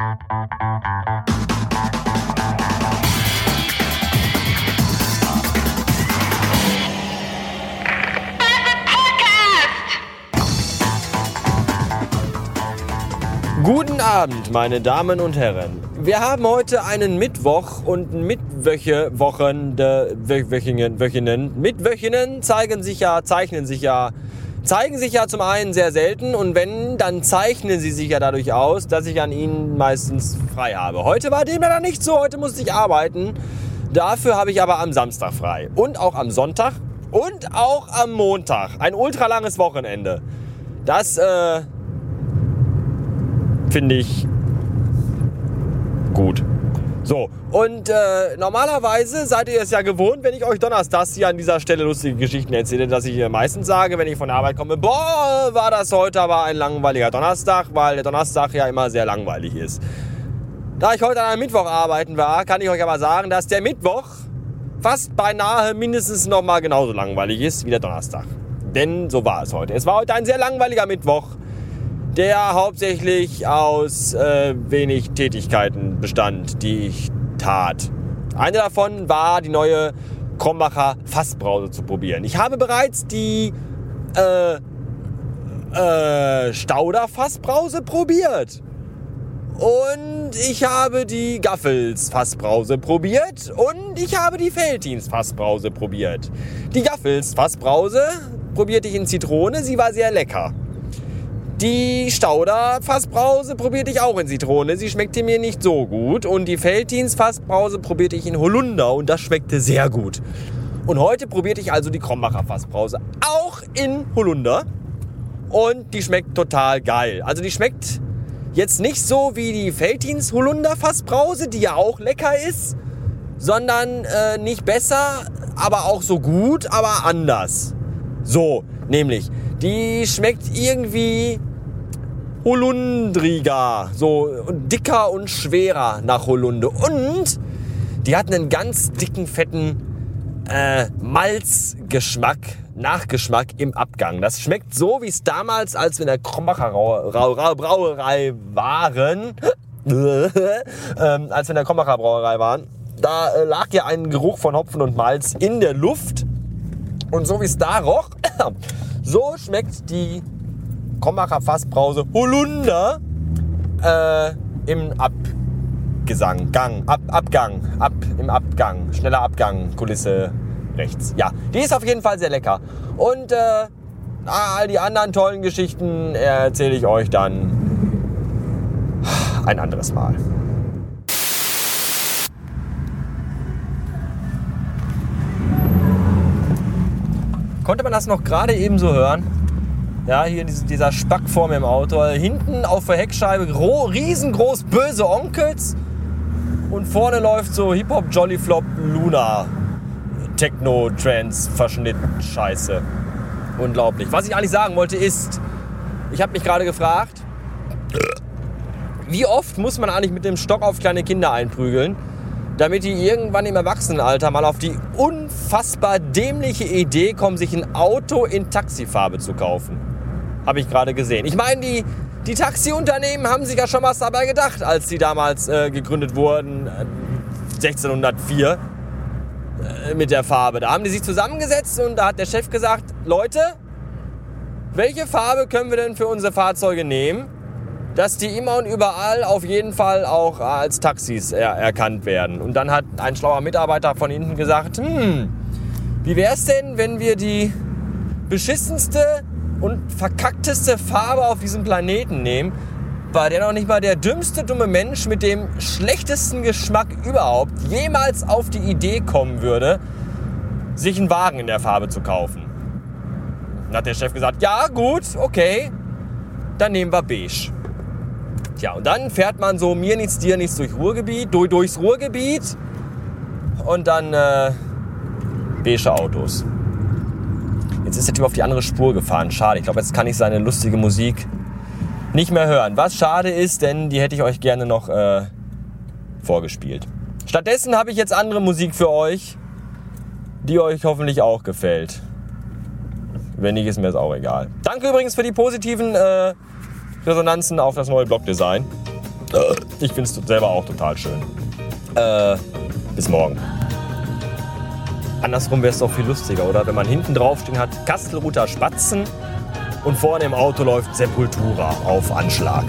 Guten Abend, meine Damen und Herren. Wir haben heute einen Mittwoch und Mitwöche, Wochende, Wöchinnen, Wöchinnen. Mitwöchinnen zeigen sich ja, zeichnen sich ja, zeigen sich ja zum einen sehr selten und wenn, dann zeichnen sie sich ja dadurch aus, dass ich an ihnen meistens frei habe. Heute war dem leider nicht so, heute musste ich arbeiten. Dafür habe ich aber am Samstag frei und auch am Sonntag und auch am Montag. Ein ultralanges Wochenende. Das, äh, finde ich gut. So, und äh, normalerweise seid ihr es ja gewohnt, wenn ich euch donnerstags hier an dieser Stelle lustige Geschichten erzähle, dass ich meistens sage, wenn ich von der Arbeit komme, boah, war das heute aber ein langweiliger Donnerstag, weil der Donnerstag ja immer sehr langweilig ist. Da ich heute an einem Mittwoch arbeiten war, kann ich euch aber sagen, dass der Mittwoch fast beinahe mindestens noch mal genauso langweilig ist wie der Donnerstag. Denn so war es heute. Es war heute ein sehr langweiliger Mittwoch der hauptsächlich aus äh, wenig Tätigkeiten bestand, die ich tat. Eine davon war die neue Krombacher Fassbrause zu probieren. Ich habe bereits die äh, äh, Stauder Fassbrause probiert. Und ich habe die Gaffels Fassbrause probiert und ich habe die Feltins Fassbrause probiert. Die Gaffels Fassbrause probierte ich in Zitrone, sie war sehr lecker. Die Stauder Fassbrause probierte ich auch in Zitrone. Sie schmeckte mir nicht so gut. Und die Feltins Fassbrause probierte ich in Holunder und das schmeckte sehr gut. Und heute probierte ich also die Krombacher Fassbrause auch in Holunder. Und die schmeckt total geil. Also die schmeckt jetzt nicht so wie die Feltins Holunder Fassbrause, die ja auch lecker ist, sondern äh, nicht besser, aber auch so gut, aber anders. So, nämlich, die schmeckt irgendwie Holundriger, so dicker und schwerer nach Holunde. Und die hat einen ganz dicken, fetten äh, Malzgeschmack, Nachgeschmack im Abgang. Das schmeckt so, wie es damals, als wir in der Krombacher Brauerei waren, ähm, als wir in der Krombacher Brauerei waren, da äh, lag ja ein Geruch von Hopfen und Malz in der Luft. Und so wie es da roch, so schmeckt die Krombacher Fassbrause Holunder äh, im Abgesang, Gang, Ab, Abgang, ab, im Abgang, schneller Abgang, Kulisse rechts. Ja, die ist auf jeden Fall sehr lecker. Und äh, all die anderen tollen Geschichten erzähle ich euch dann ein anderes Mal. Konnte man das noch gerade eben so hören? Ja, hier dieser Spack vor mir im Auto. Hinten auf der Heckscheibe riesengroß böse Onkels. Und vorne läuft so Hip-Hop, Jolly Flop, Luna. Techno, Trance, Verschnitt, Scheiße. Unglaublich. Was ich eigentlich sagen wollte ist, ich habe mich gerade gefragt, wie oft muss man eigentlich mit dem Stock auf kleine Kinder einprügeln, damit die irgendwann im Erwachsenenalter mal auf die unfassbar dämliche Idee kommen, sich ein Auto in Taxifarbe zu kaufen habe ich gerade gesehen. Ich meine, die, die Taxiunternehmen haben sich ja schon was dabei gedacht, als sie damals äh, gegründet wurden, äh, 1604, äh, mit der Farbe. Da haben die sich zusammengesetzt und da hat der Chef gesagt, Leute, welche Farbe können wir denn für unsere Fahrzeuge nehmen, dass die immer und überall auf jeden Fall auch als Taxis er erkannt werden. Und dann hat ein schlauer Mitarbeiter von hinten gesagt, hm, wie wäre es denn, wenn wir die beschissenste und verkackteste Farbe auf diesem Planeten nehmen, bei der noch nicht mal der dümmste dumme Mensch mit dem schlechtesten Geschmack überhaupt jemals auf die Idee kommen würde, sich einen Wagen in der Farbe zu kaufen. Dann hat der Chef gesagt, ja gut, okay, dann nehmen wir beige. Tja, und dann fährt man so mir nichts, dir nichts durch Ruhrgebiet, durch, durchs Ruhrgebiet und dann äh, beige Autos. Jetzt ist der Typ auf die andere Spur gefahren. Schade. Ich glaube, jetzt kann ich seine lustige Musik nicht mehr hören. Was schade ist, denn die hätte ich euch gerne noch äh, vorgespielt. Stattdessen habe ich jetzt andere Musik für euch, die euch hoffentlich auch gefällt. Wenn nicht, ist mir das auch egal. Danke übrigens für die positiven äh, Resonanzen auf das neue Blogdesign. Ich finde es selber auch total schön. Äh, bis morgen. Andersrum wäre es doch viel lustiger, oder? Wenn man hinten draufstehen hat, Kastelruther Spatzen und vorne im Auto läuft Sepultura auf Anschlag.